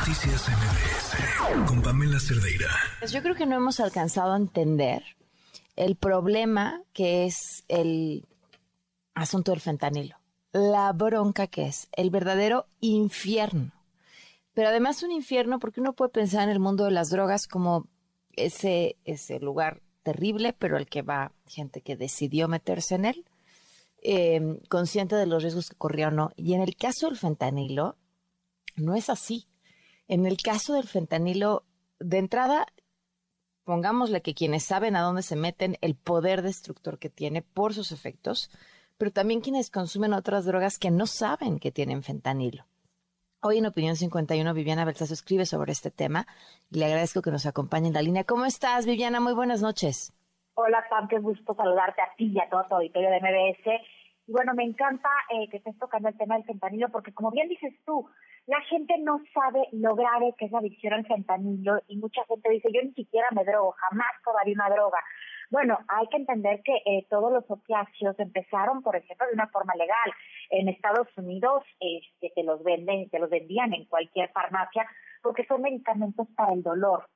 Noticias MBS con Pamela Cerdeira. Pues yo creo que no hemos alcanzado a entender el problema que es el asunto del fentanilo. La bronca que es, el verdadero infierno. Pero además un infierno porque uno puede pensar en el mundo de las drogas como ese, ese lugar terrible, pero el que va gente que decidió meterse en él, eh, consciente de los riesgos que corría o no. Y en el caso del fentanilo, no es así. En el caso del fentanilo, de entrada, pongámosle que quienes saben a dónde se meten, el poder destructor que tiene por sus efectos, pero también quienes consumen otras drogas que no saben que tienen fentanilo. Hoy en Opinión 51, Viviana Belsazo escribe sobre este tema y le agradezco que nos acompañe en la línea. ¿Cómo estás, Viviana? Muy buenas noches. Hola, Pam, qué gusto saludarte a ti y a todo tu auditorio de MBS. Y bueno, me encanta eh, que estés tocando el tema del fentanilo porque, como bien dices tú, la gente no sabe lo grave que es la adicción al fentanilo y mucha gente dice, yo ni siquiera me drogo, jamás probaría una droga. Bueno, hay que entender que eh, todos los opiáceos empezaron, por ejemplo, de una forma legal. En Estados Unidos este, te los venden, te los vendían en cualquier farmacia porque son medicamentos para el dolor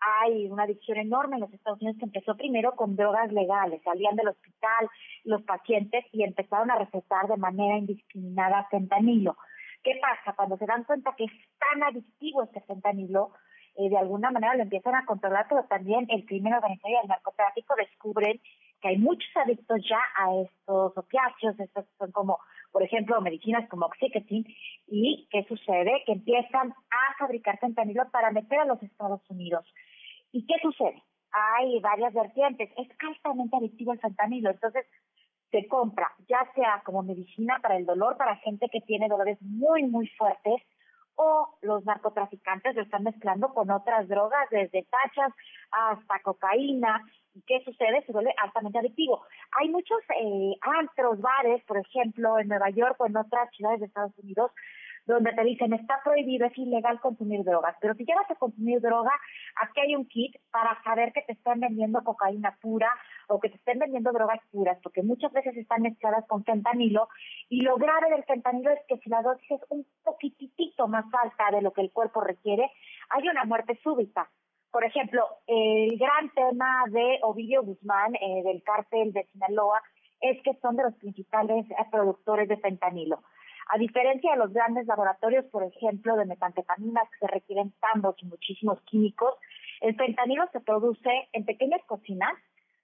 hay una adicción enorme en los Estados Unidos que empezó primero con drogas legales, salían del hospital los pacientes y empezaron a recetar de manera indiscriminada fentanilo. ¿Qué pasa? Cuando se dan cuenta que es tan adictivo este fentanilo, eh, de alguna manera lo empiezan a controlar, pero también el crimen organizado y el narcotráfico descubren que hay muchos adictos ya a estos opiáceos, estos son como, por ejemplo, medicinas como Oxycontin, y ¿qué sucede? Que empiezan a fabricar fentanilo para meter a los Estados Unidos. ¿Y qué sucede? Hay varias vertientes, es altamente adictivo el fentanilo, entonces se compra, ya sea como medicina para el dolor, para gente que tiene dolores muy, muy fuertes, o los narcotraficantes lo están mezclando con otras drogas, desde tachas hasta cocaína. ¿Y qué sucede? Se vuelve altamente adictivo. Hay muchos eh, bares, por ejemplo, en Nueva York o en otras ciudades de Estados Unidos, donde te dicen está prohibido, es ilegal consumir drogas. Pero si llegas a consumir droga, aquí hay un kit para saber que te están vendiendo cocaína pura o que te estén vendiendo drogas puras, porque muchas veces están mezcladas con fentanilo. Y lo grave del fentanilo es que si la dosis es un poquitito más alta de lo que el cuerpo requiere, hay una muerte súbita. Por ejemplo, el gran tema de Ovidio Guzmán, eh, del cártel de Sinaloa, es que son de los principales eh, productores de fentanilo. A diferencia de los grandes laboratorios, por ejemplo, de metanfetaminas que se requieren tantos y muchísimos químicos, el fentanilo se produce en pequeñas cocinas,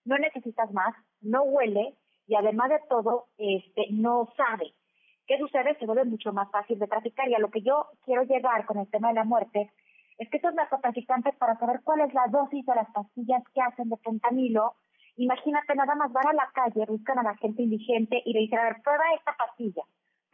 no necesitas más, no huele y además de todo, este, no sabe. ¿Qué sucede? Se vuelve mucho más fácil de traficar y a lo que yo quiero llegar con el tema de la muerte es que estos narcotraficantes para saber cuál es la dosis de las pastillas que hacen de fentanilo, imagínate nada más van a la calle, buscan a la gente indigente y le dicen, a ver, prueba esta pastilla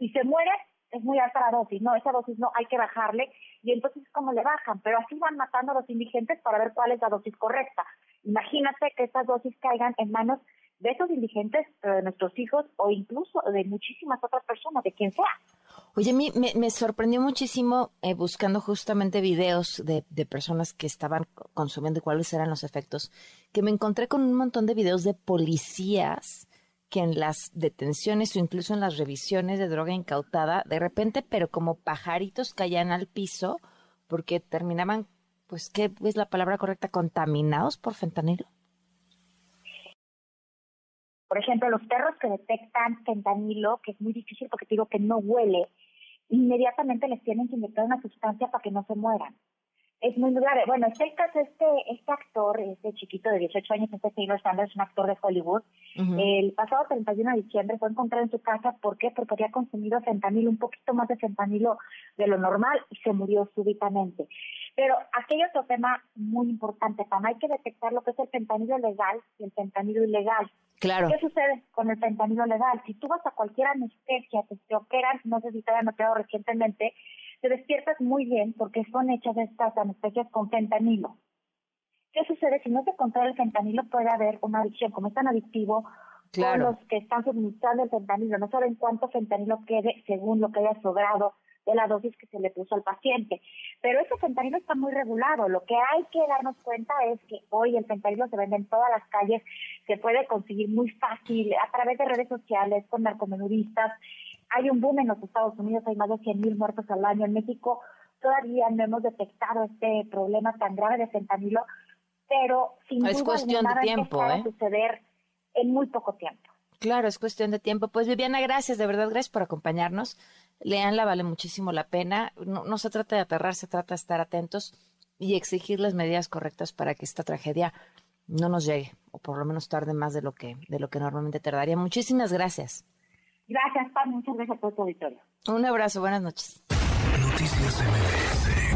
si se muere, es muy alta la dosis, no, esa dosis no, hay que bajarle, y entonces como le bajan, pero así van matando a los indigentes para ver cuál es la dosis correcta. Imagínate que estas dosis caigan en manos de esos indigentes, de nuestros hijos o incluso de muchísimas otras personas, de quien sea. Oye, me, me sorprendió muchísimo eh, buscando justamente videos de, de, personas que estaban consumiendo y cuáles eran los efectos, que me encontré con un montón de videos de policías que en las detenciones o incluso en las revisiones de droga incautada, de repente, pero como pajaritos caían al piso porque terminaban, pues, ¿qué es la palabra correcta? Contaminados por fentanilo. Por ejemplo, los perros que detectan fentanilo, que es muy difícil porque te digo que no huele, inmediatamente les tienen que inyectar una sustancia para que no se mueran es muy grave. Bueno, este caso, este, este actor, este chiquito de 18 años, este Taylor Sanders, un actor de Hollywood, el pasado 31 de diciembre fue encontrado en su casa. ¿Por qué? Porque había consumido fentanilo, un poquito más de fentanilo de lo normal y se murió súbitamente. Pero aquello es otro tema muy importante, Pam. Hay que detectar lo que es el fentanilo legal y el fentanilo ilegal. Claro. ¿Qué sucede con el fentanilo legal? Si tú vas a cualquier anestesia, te operan, no sé si te hayan operado recientemente, te despiertas muy bien porque son hechas estas anestesias con fentanilo. ¿Qué sucede? Si no se controla el fentanilo puede haber una adicción, como es tan adictivo, claro. los que están suministrando el fentanilo no saben cuánto fentanilo quede según lo que haya sobrado de la dosis que se le puso al paciente. Pero ese fentanilo está muy regulado. Lo que hay que darnos cuenta es que hoy el fentanilo se vende en todas las calles, se puede conseguir muy fácil a través de redes sociales con narcomenudistas hay un boom en los Estados Unidos, hay más de 100.000 muertos al año. En México todavía no hemos detectado este problema tan grave de fentanilo, pero sin es cuestión de tiempo, ¿eh? a suceder en muy poco tiempo. Claro, es cuestión de tiempo. Pues Viviana, gracias, de verdad, gracias por acompañarnos. Leanla, vale muchísimo la pena. No, no se trata de aterrar, se trata de estar atentos y exigir las medidas correctas para que esta tragedia no nos llegue, o por lo menos tarde más de lo que, de lo que normalmente tardaría. Muchísimas gracias. Gracias, Pam. Muchas gracias por tu auditorio. Un abrazo, buenas noches. Noticias MBS